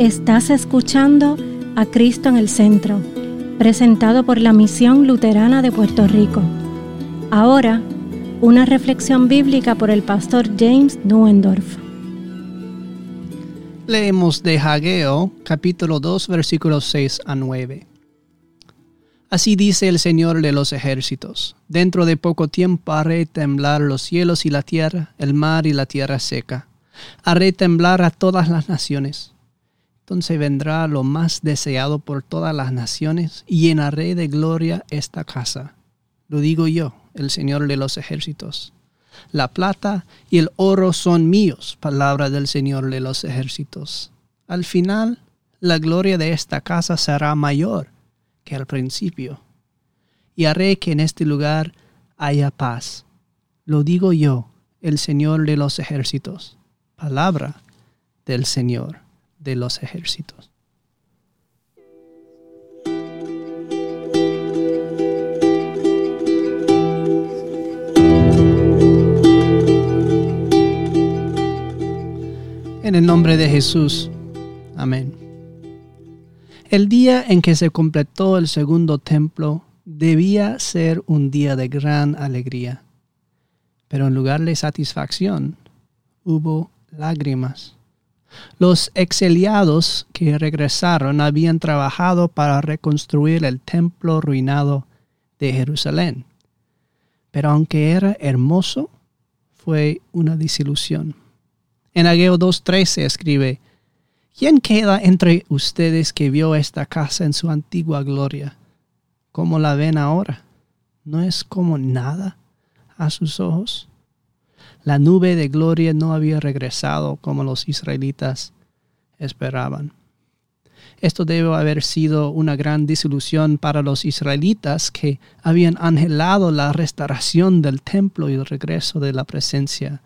Estás escuchando a Cristo en el Centro, presentado por la Misión Luterana de Puerto Rico. Ahora, una reflexión bíblica por el pastor James Nuendorf. Leemos de Hageo, capítulo 2, versículos 6 a 9. Así dice el Señor de los ejércitos, dentro de poco tiempo haré temblar los cielos y la tierra, el mar y la tierra seca. Haré temblar a todas las naciones. Entonces vendrá lo más deseado por todas las naciones y llenaré de gloria esta casa. Lo digo yo, el Señor de los ejércitos. La plata y el oro son míos, palabra del Señor de los ejércitos. Al final, la gloria de esta casa será mayor que al principio. Y haré que en este lugar haya paz. Lo digo yo, el Señor de los ejércitos. Palabra del Señor de los ejércitos. En el nombre de Jesús. Amén. El día en que se completó el segundo templo debía ser un día de gran alegría, pero en lugar de satisfacción hubo lágrimas. Los exiliados que regresaron habían trabajado para reconstruir el templo ruinado de Jerusalén, pero aunque era hermoso, fue una desilusión. En Ageo 2.13 escribe, ¿Quién queda entre ustedes que vio esta casa en su antigua gloria? ¿Cómo la ven ahora? ¿No es como nada a sus ojos? La nube de gloria no había regresado como los israelitas esperaban. Esto debe haber sido una gran desilusión para los israelitas que habían anhelado la restauración del templo y el regreso de la presencia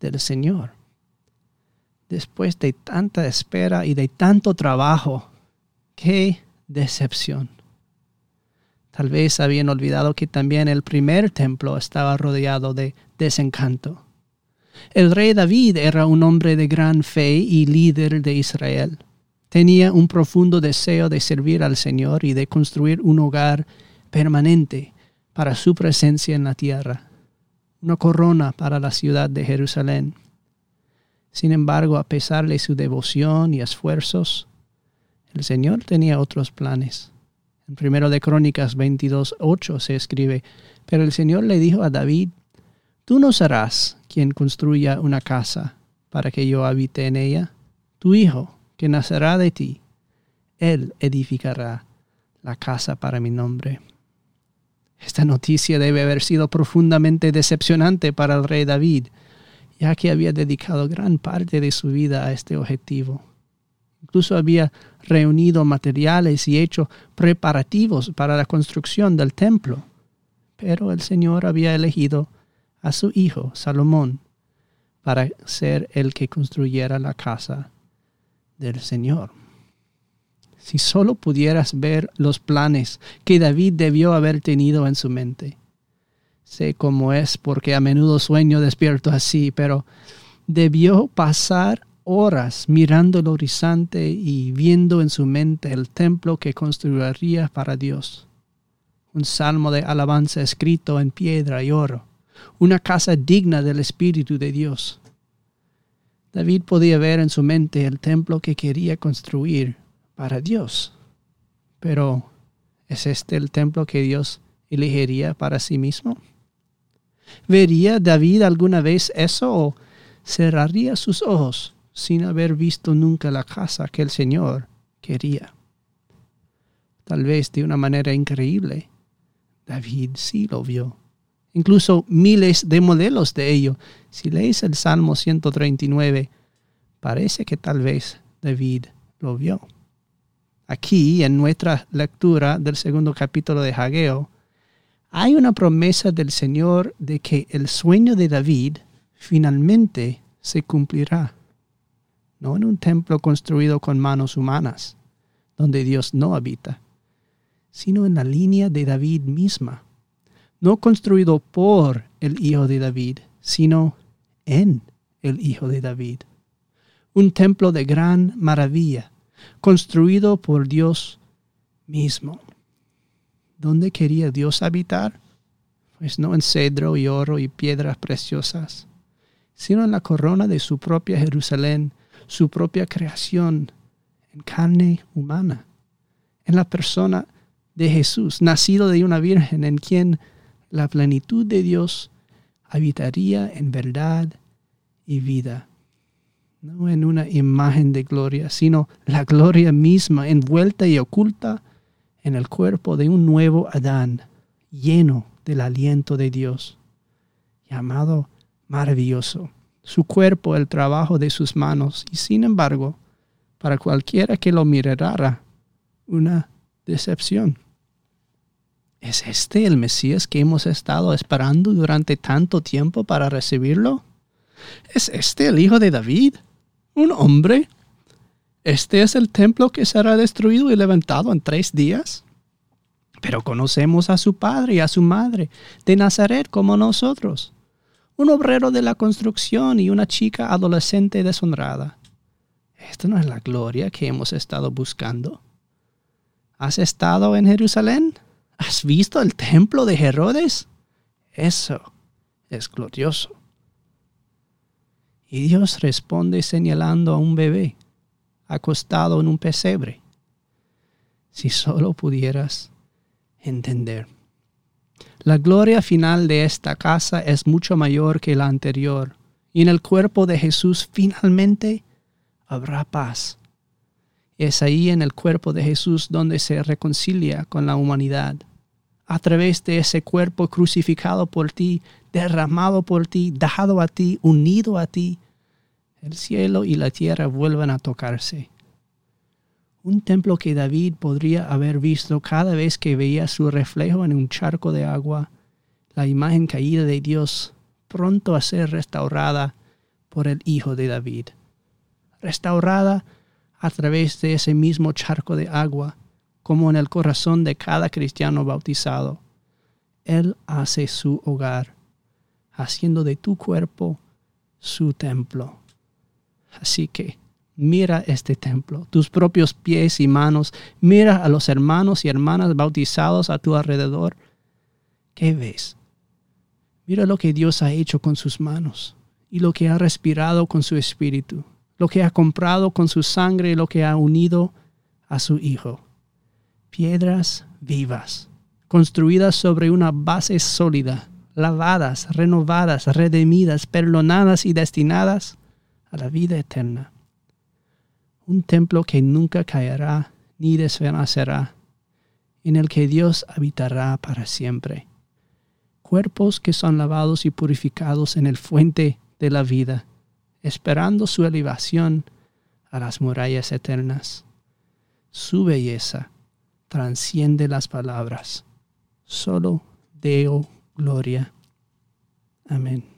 del Señor después de tanta espera y de tanto trabajo. ¡Qué decepción! Tal vez habían olvidado que también el primer templo estaba rodeado de desencanto. El rey David era un hombre de gran fe y líder de Israel. Tenía un profundo deseo de servir al Señor y de construir un hogar permanente para su presencia en la tierra, una corona para la ciudad de Jerusalén. Sin embargo, a pesar de su devoción y esfuerzos, el Señor tenía otros planes. En primero de Crónicas 22:8 se escribe, pero el Señor le dijo a David, tú no serás quien construya una casa para que yo habite en ella, tu hijo, que nacerá de ti, él edificará la casa para mi nombre. Esta noticia debe haber sido profundamente decepcionante para el rey David, ya que había dedicado gran parte de su vida a este objetivo. Incluso había reunido materiales y hecho preparativos para la construcción del templo. Pero el Señor había elegido a su hijo Salomón para ser el que construyera la casa del Señor. Si solo pudieras ver los planes que David debió haber tenido en su mente Sé cómo es porque a menudo sueño despierto así, pero debió pasar horas mirando el horizonte y viendo en su mente el templo que construiría para Dios. Un salmo de alabanza escrito en piedra y oro, una casa digna del Espíritu de Dios. David podía ver en su mente el templo que quería construir para Dios. Pero, ¿es este el templo que Dios elegiría para sí mismo? ¿Vería David alguna vez eso o cerraría sus ojos sin haber visto nunca la casa que el Señor quería? Tal vez de una manera increíble. David sí lo vio. Incluso miles de modelos de ello. Si lees el Salmo 139, parece que tal vez David lo vio. Aquí, en nuestra lectura del segundo capítulo de Hageo, hay una promesa del Señor de que el sueño de David finalmente se cumplirá. No en un templo construido con manos humanas, donde Dios no habita, sino en la línea de David misma, no construido por el Hijo de David, sino en el Hijo de David. un templo de gran maravilla, construido por Dios mismo. ¿Dónde quería Dios habitar? Pues no en cedro y oro y piedras preciosas, sino en la corona de su propia Jerusalén, su propia creación, en carne humana, en la persona de Jesús, nacido de una virgen, en quien la plenitud de Dios habitaría en verdad y vida. No en una imagen de gloria, sino la gloria misma envuelta y oculta en el cuerpo de un nuevo Adán, lleno del aliento de Dios, llamado maravilloso, su cuerpo el trabajo de sus manos, y sin embargo, para cualquiera que lo mirara, una decepción. ¿Es este el Mesías que hemos estado esperando durante tanto tiempo para recibirlo? ¿Es este el Hijo de David? un hombre. Este es el templo que será destruido y levantado en tres días. Pero conocemos a su padre y a su madre de Nazaret como nosotros, un obrero de la construcción y una chica adolescente deshonrada. Esta no es la gloria que hemos estado buscando. ¿Has estado en Jerusalén? ¿Has visto el templo de Herodes? Eso es glorioso. Y Dios responde señalando a un bebé acostado en un pesebre. Si solo pudieras entender. La gloria final de esta casa es mucho mayor que la anterior, y en el cuerpo de Jesús finalmente habrá paz. Es ahí en el cuerpo de Jesús donde se reconcilia con la humanidad. A través de ese cuerpo crucificado por ti, derramado por ti, dado a ti, unido a ti, el cielo y la tierra vuelven a tocarse. Un templo que David podría haber visto cada vez que veía su reflejo en un charco de agua, la imagen caída de Dios pronto a ser restaurada por el Hijo de David. Restaurada a través de ese mismo charco de agua, como en el corazón de cada cristiano bautizado. Él hace su hogar, haciendo de tu cuerpo su templo. Así que mira este templo, tus propios pies y manos, mira a los hermanos y hermanas bautizados a tu alrededor. ¿Qué ves? Mira lo que Dios ha hecho con sus manos y lo que ha respirado con su espíritu, lo que ha comprado con su sangre y lo que ha unido a su Hijo. Piedras vivas, construidas sobre una base sólida, lavadas, renovadas, redimidas, perdonadas y destinadas a la vida eterna. Un templo que nunca caerá ni desvanecerá, en el que Dios habitará para siempre. Cuerpos que son lavados y purificados en el fuente de la vida, esperando su elevación a las murallas eternas. Su belleza transciende las palabras. Solo Deo gloria. Amén.